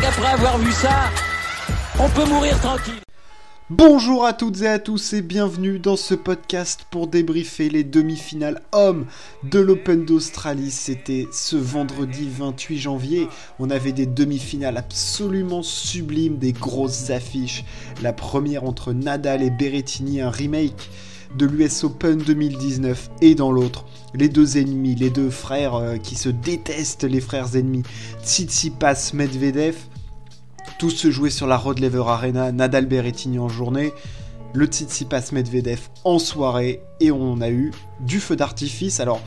qu'après avoir vu ça, on peut mourir tranquille. Bonjour à toutes et à tous et bienvenue dans ce podcast pour débriefer les demi-finales hommes de l'Open d'Australie. C'était ce vendredi 28 janvier. On avait des demi-finales absolument sublimes, des grosses affiches. La première entre Nadal et Berrettini, un remake de l'US Open 2019 et dans l'autre, les deux ennemis, les deux frères euh, qui se détestent, les frères ennemis, Tsitsipas, Medvedev, tout se jouait sur la Rod Laver Arena, Nadal Berrettini en journée, le Tsitsipas Medvedev en soirée, et on a eu du feu d'artifice. Alors,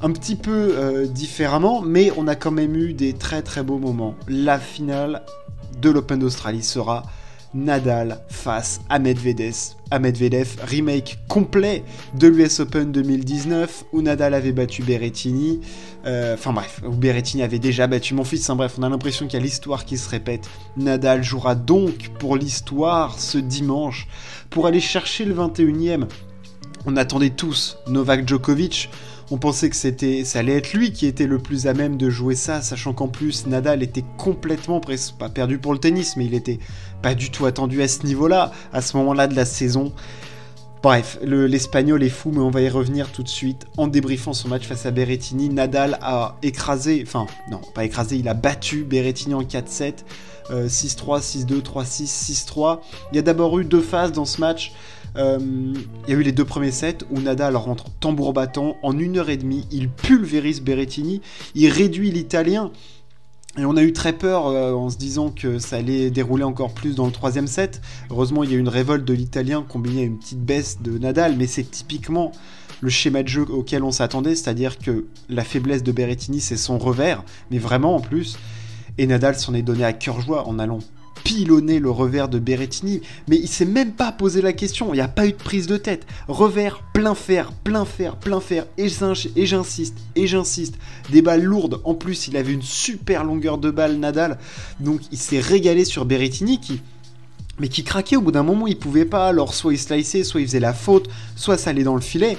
un petit peu euh, différemment, mais on a quand même eu des très très beaux moments. La finale de l'Open d'Australie sera Nadal face à Medvedev, Medvedev, remake complet de l'US Open 2019 où Nadal avait battu Berrettini. Euh, enfin bref, où Berrettini avait déjà battu mon fils. Hein, bref, on a l'impression qu'il y a l'histoire qui se répète. Nadal jouera donc pour l'histoire ce dimanche pour aller chercher le 21e. On attendait tous Novak Djokovic. On pensait que c'était, ça allait être lui qui était le plus à même de jouer ça, sachant qu'en plus Nadal était complètement pas perdu pour le tennis, mais il était pas du tout attendu à ce niveau-là, à ce moment-là de la saison. Bref, l'Espagnol est fou, mais on va y revenir tout de suite. En débriefant son match face à Berrettini, Nadal a écrasé, enfin, non, pas écrasé, il a battu Berrettini en 4-7, 6-3, 6-2, 3-6, 6-3. Il y a d'abord eu deux phases dans ce match. Euh, il y a eu les deux premiers sets où Nadal rentre tambour battant en une heure et demie, il pulvérise Berrettini, il réduit l'Italien. Et on a eu très peur euh, en se disant que ça allait dérouler encore plus dans le troisième set. Heureusement, il y a eu une révolte de l'Italien combinée à une petite baisse de Nadal, mais c'est typiquement le schéma de jeu auquel on s'attendait, c'est-à-dire que la faiblesse de Berrettini, c'est son revers, mais vraiment en plus. Et Nadal s'en est donné à cœur joie en allant pilonner le revers de Berrettini, mais il s'est même pas posé la question, il n'y a pas eu de prise de tête. Revers, plein fer, plein fer, plein fer, et j'insiste, et j'insiste. Des balles lourdes, en plus il avait une super longueur de balle Nadal, donc il s'est régalé sur Berrettini qui mais qui craquait au bout d'un moment, il pouvait pas, alors soit il sliceait, soit il faisait la faute, soit ça allait dans le filet.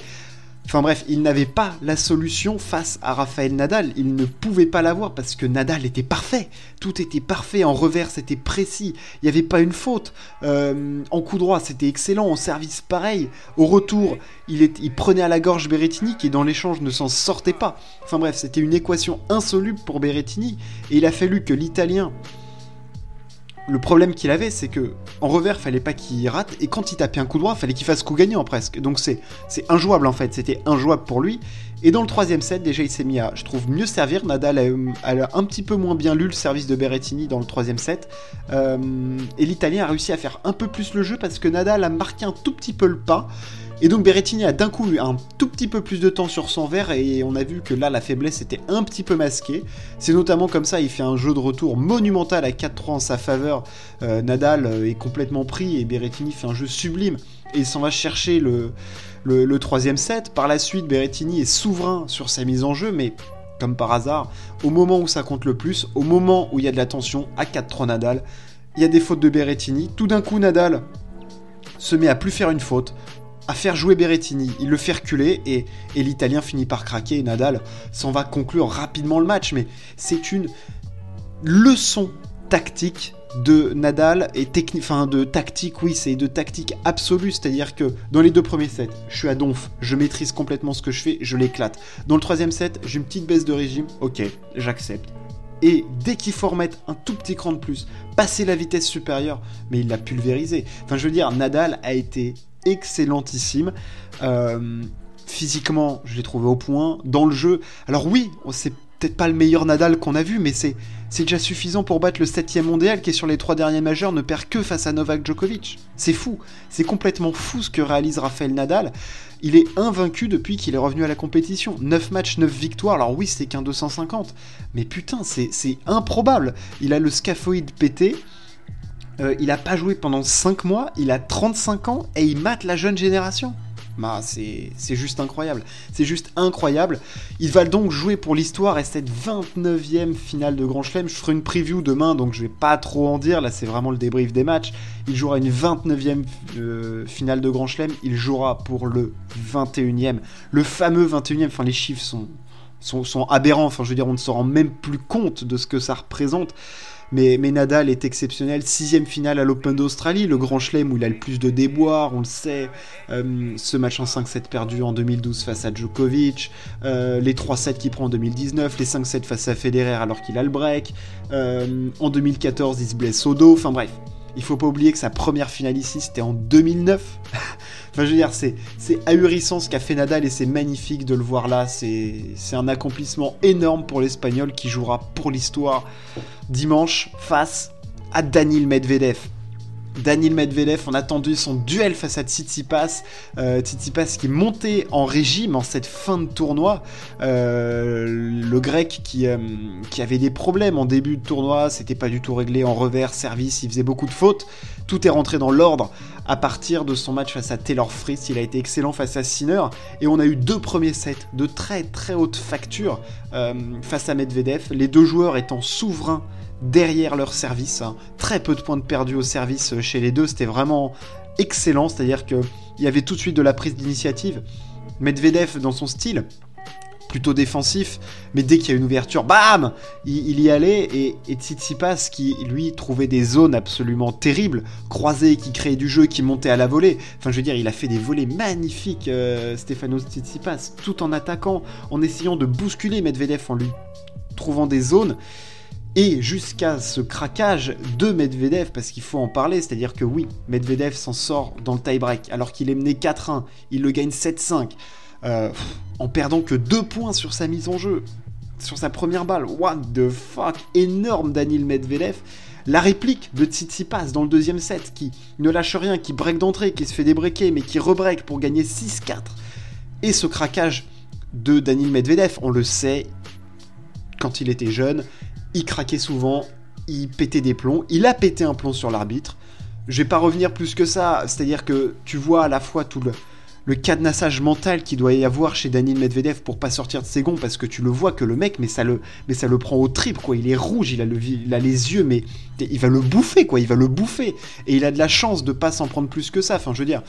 Enfin bref, il n'avait pas la solution face à Raphaël Nadal. Il ne pouvait pas l'avoir parce que Nadal était parfait. Tout était parfait. En revers, c'était précis. Il n'y avait pas une faute. Euh, en coup droit, c'était excellent. En service, pareil. Au retour, il, il prenait à la gorge Berrettini qui, dans l'échange, ne s'en sortait pas. Enfin bref, c'était une équation insoluble pour Berrettini. Et il a fallu que l'Italien le problème qu'il avait, c'est que en revers, fallait pas qu'il rate, et quand il tapait un coup droit, fallait qu'il fasse coup gagnant presque. Donc c'est injouable en fait, c'était injouable pour lui. Et dans le troisième set, déjà il s'est mis à, je trouve, mieux servir. Nadal a, un petit peu moins bien lu le service de Berrettini dans le troisième set. Euh, et l'Italien a réussi à faire un peu plus le jeu parce que Nadal a marqué un tout petit peu le pas. Et donc Berrettini a d'un coup eu un tout petit peu plus de temps sur son verre et on a vu que là la faiblesse était un petit peu masquée. C'est notamment comme ça, il fait un jeu de retour monumental à 4-3 en sa faveur. Euh, Nadal euh, est complètement pris et Berrettini fait un jeu sublime et il s'en va chercher le, le, troisième set. Par la suite, Berrettini est souverain sur sa mise en jeu, mais comme par hasard, au moment où ça compte le plus, au moment où il y a de la tension, à 4-3 Nadal, il y a des fautes de Berrettini. Tout d'un coup, Nadal se met à plus faire une faute, à faire jouer Berrettini. Il le fait reculer et, l'Italien finit par craquer et Nadal s'en va conclure rapidement le match. Mais c'est une leçon tactique de Nadal et technique, enfin de tactique, oui, c'est de tactique absolue, c'est-à-dire que dans les deux premiers sets, je suis à donf, je maîtrise complètement ce que je fais, je l'éclate. Dans le troisième set, j'ai une petite baisse de régime, ok, j'accepte. Et dès qu'il faut remettre un tout petit cran de plus, passer la vitesse supérieure, mais il l'a pulvérisé. Enfin, je veux dire, Nadal a été excellentissime. Euh, physiquement, je l'ai trouvé au point. Dans le jeu, alors oui, c'est peut-être pas le meilleur Nadal qu'on a vu, mais c'est déjà suffisant pour battre le 7 mondial qui est sur les trois derniers majeurs ne perd que face à Novak Djokovic. C'est fou, c'est complètement fou ce que réalise Rafael Nadal. Il est invaincu depuis qu'il est revenu à la compétition. 9 matchs, 9 victoires, alors oui c'est qu'un 250, mais putain c'est improbable. Il a le scaphoïde pété, euh, il a pas joué pendant 5 mois, il a 35 ans et il mate la jeune génération. Bah, c'est juste incroyable. C'est juste incroyable. Il va donc jouer pour l'histoire et cette 29e finale de Grand Chelem. Je ferai une preview demain, donc je vais pas trop en dire. Là, c'est vraiment le débrief des matchs. Il jouera une 29e euh, finale de Grand Chelem. Il jouera pour le 21e. Le fameux 21e. Enfin, les chiffres sont, sont, sont aberrants. Enfin, je veux dire, on ne se rend même plus compte de ce que ça représente. Mais, Nadal est exceptionnel. Sixième finale à l'Open d'Australie, le grand chelem où il a le plus de déboires, on le sait. Euh, ce match en 5-7 perdu en 2012 face à Djokovic, euh, les 3-7 qu'il prend en 2019, les 5-7 face à Federer alors qu'il a le break. Euh, en 2014, il se blesse au dos. Enfin bref, il faut pas oublier que sa première finale ici, c'était en 2009. enfin, je veux dire, c'est, ahurissant ce qu'a fait Nadal et c'est magnifique de le voir là. C'est, c'est un accomplissement énorme pour l'Espagnol qui jouera pour l'histoire dimanche face à Daniil Medvedev. Daniel Medvedev, on a attendu son duel face à Tsitsipas. Euh, Tsitsipas qui montait en régime en cette fin de tournoi. Euh, le grec qui, euh, qui avait des problèmes en début de tournoi, c'était pas du tout réglé en revers, service, il faisait beaucoup de fautes. Tout est rentré dans l'ordre à partir de son match face à Taylor Fritz. Il a été excellent face à Sinner. Et on a eu deux premiers sets de très très haute facture euh, face à Medvedev. Les deux joueurs étant souverains derrière leur service. Hein. Très peu de points de perdu au service euh, chez les deux, c'était vraiment excellent, c'est-à-dire qu'il y avait tout de suite de la prise d'initiative. Medvedev, dans son style, plutôt défensif, mais dès qu'il y a une ouverture, bam il, y allait, et, Tsitsipas, qui lui trouvait des zones absolument terribles, croisé, qui créait du jeu, qui montait à la volée, enfin je veux dire, il a fait des volets magnifiques, euh, Stefanos Tsitsipas, tout en attaquant, en essayant de bousculer Medvedev, en lui trouvant des zones, et jusqu'à ce craquage de Medvedev, parce qu'il faut en parler, c'est-à-dire que oui, Medvedev s'en sort dans le tie-break, alors qu'il est mené 4-1, il le gagne 7-5, euh, en perdant que 2 points sur sa mise en jeu, sur sa première balle. What the fuck? Énorme Daniel Medvedev. La réplique de Tsitsipas dans le deuxième set, qui ne lâche rien, qui break d'entrée, qui se fait débreaker, mais qui rebreak pour gagner 6-4. Et ce craquage de Daniel Medvedev, on le sait, quand il était jeune, il craquait souvent, il pétait des plombs, il a pété un plomb sur l'arbitre. Je vais pas revenir plus que ça, c'est-à-dire que tu vois à la fois tout le, le cadenassage mental qu'il doit y avoir chez Daniel Medvedev pour pas sortir de ses gonds parce que tu le vois que le mec mais ça le mais ça le prend au trip quoi. Il est rouge il a le il a les yeux mais il va le bouffer quoi. Il va le bouffer. Et il a de la chance de pas s'en prendre plus que ça. Enfin je veux dire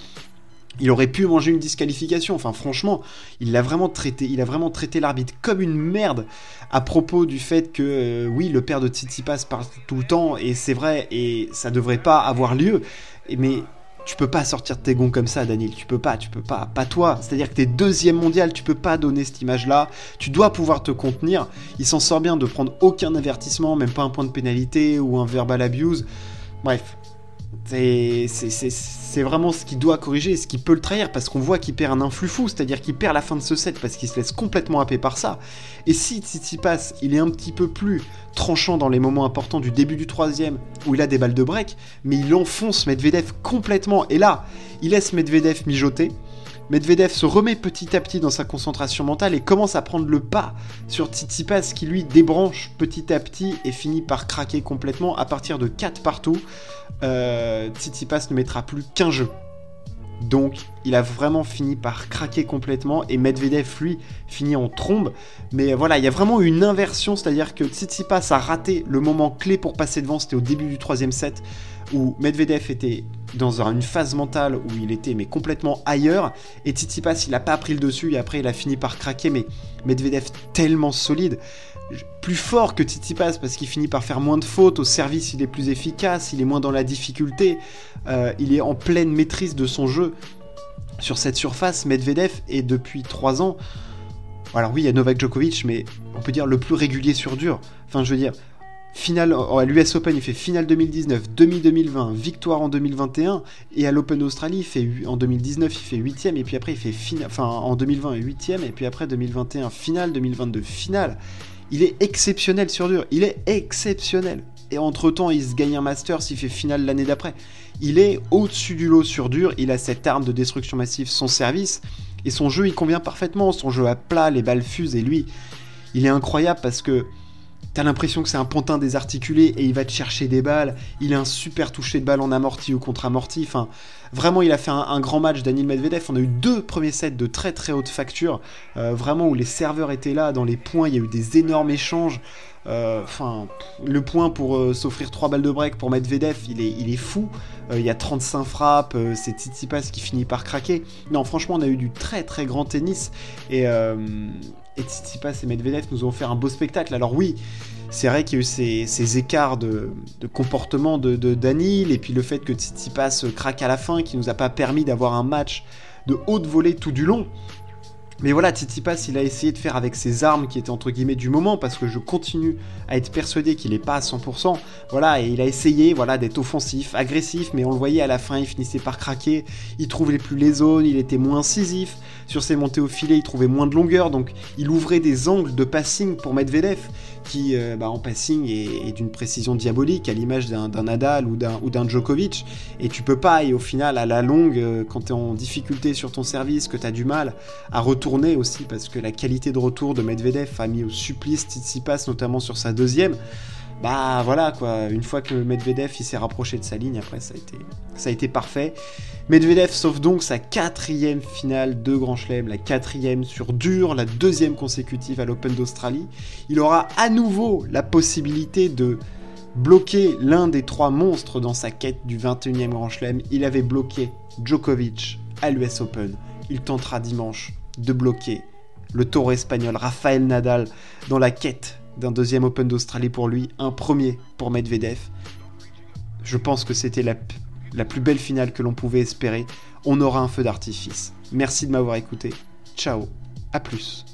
il aurait pu manger une disqualification. Enfin, franchement, il a vraiment traité, il a vraiment traité l'arbitre comme une merde à propos du fait que, euh, oui, le père de Tsitsipas parle tout le temps, et c'est vrai, et ça devrait pas avoir lieu. Mais tu peux pas sortir de tes gonds comme ça, Daniel. Tu peux pas, tu peux pas. Pas toi. C'est-à-dire que t'es deuxième mondial, tu peux pas donner cette image-là. Tu dois pouvoir te contenir. Il s'en sort bien de prendre aucun avertissement, même pas un point de pénalité ou un verbal abuse. Bref, c'est vraiment ce qui doit corriger, ce qui peut le trahir, parce qu'on voit qu'il perd un influx fou, c'est-à-dire qu'il perd la fin de ce set parce qu'il se laisse complètement happer par ça. Et si passe, il est un petit peu plus tranchant dans les moments importants du début du troisième, où il a des balles de break, mais il enfonce Medvedev complètement. Et là, il laisse Medvedev mijoter. Medvedev se remet petit à petit dans sa concentration mentale et commence à prendre le pas sur Tsitsipas qui lui débranche petit à petit et finit par craquer complètement à partir de 4 partout. Euh, Tsitsipas ne mettra plus qu'un jeu. Donc il a vraiment fini par craquer complètement et Medvedev lui finit en trombe. Mais voilà, il y a vraiment une inversion, c'est-à-dire que Tsitsipas a raté le moment clé pour passer devant, c'était au début du troisième set où Medvedev était dans une phase mentale où il était mais complètement ailleurs. Et Tsitsipas il a pas pris le dessus et après il a fini par craquer mais Medvedev tellement solide plus fort que Tsitsipas parce qu'il finit par faire moins de fautes au service il est plus efficace il est moins dans la difficulté euh, il est en pleine maîtrise de son jeu. Sur cette surface Medvedev est depuis 3 ans alors oui il y a Novak Djokovic mais on peut dire le plus régulier sur dur. Enfin je veux dire finale à l'US Open, il fait finale 2019, demi 2020, victoire en 2021 et à l'Open d'Australie, il fait en 2019, il fait 8 et puis après il fait finale enfin en 2020 8 et puis après 2021 finale, 2022 finale. Il est exceptionnel sur dur, il est exceptionnel. Et entre-temps, il se gagne un Masters, il fait finale l'année d'après. Il est au-dessus du lot sur dur, il a cette arme de destruction massive, son service. Et son jeu, il convient parfaitement, son jeu à plat, les balles fusent. Et lui, il est incroyable parce que T'as l'impression que c'est un pontin désarticulé et il va te chercher des balles. Il a un super toucher de balle en amorti ou contre amorti. Enfin, vraiment, il a fait un, grand match, Daniel Medvedev. On a eu deux premiers sets de très très haute facture, euh, vraiment où les serveurs étaient là dans les points. Il y a eu des énormes échanges. Euh, enfin, le point pour euh, s'offrir 3 balles de break pour Medvedev, il est, il est fou. il y a 35 frappes, c'est Tsitsipas qui finit par craquer. Non, franchement, on a eu du très très grand tennis. Et, et Tsitsipas et Medvedev nous ont fait un beau spectacle. Alors oui, c'est vrai qu'il y a eu ces, écarts de, comportement de, Danil, et puis le fait que Tsitsipas craque à la fin, qui nous a pas permis d'avoir un match de haute volée tout du long. Mais voilà, Tsitsipas, il a essayé de faire avec ses armes qui étaient entre guillemets du moment, parce que je continue à être persuadé qu'il n'est pas à 100%. Voilà, et il a essayé voilà, d'être offensif, agressif, mais on le voyait à la fin, il finissait par craquer. Il trouvait plus les zones, il était moins incisif. Sur ses montées au filet, il trouvait moins de longueur, donc il ouvrait des angles de passing pour Medvedev qui euh, bah, en passing est, d'une précision diabolique, à l'image d'un Nadal ou d'un Djokovic. Et tu peux pas, et au final, à la longue, euh, quand tu es en difficulté sur ton service, que tu as du mal à retourner aussi, parce que la qualité de retour de Medvedev a mis au supplice Tsitsipas, notamment sur sa deuxième bah voilà quoi, une fois que Medvedev il s'est rapproché de sa ligne, après ça a été, ça a été parfait. Medvedev sauve donc sa quatrième finale de Grand Chelem, la quatrième sur dur, la deuxième consécutive à l'Open d'Australie. Il aura à nouveau la possibilité de bloquer l'un des trois monstres dans sa quête du 21e Grand Chelem. Il avait bloqué Djokovic à l'US Open. Il tentera dimanche de bloquer le taureau espagnol Rafael Nadal dans la quête d'un deuxième Open d'Australie pour lui, un premier pour Medvedev. Je pense que c'était la, la plus belle finale que l'on pouvait espérer. On aura un feu d'artifice. Merci de m'avoir écouté. Ciao, à plus.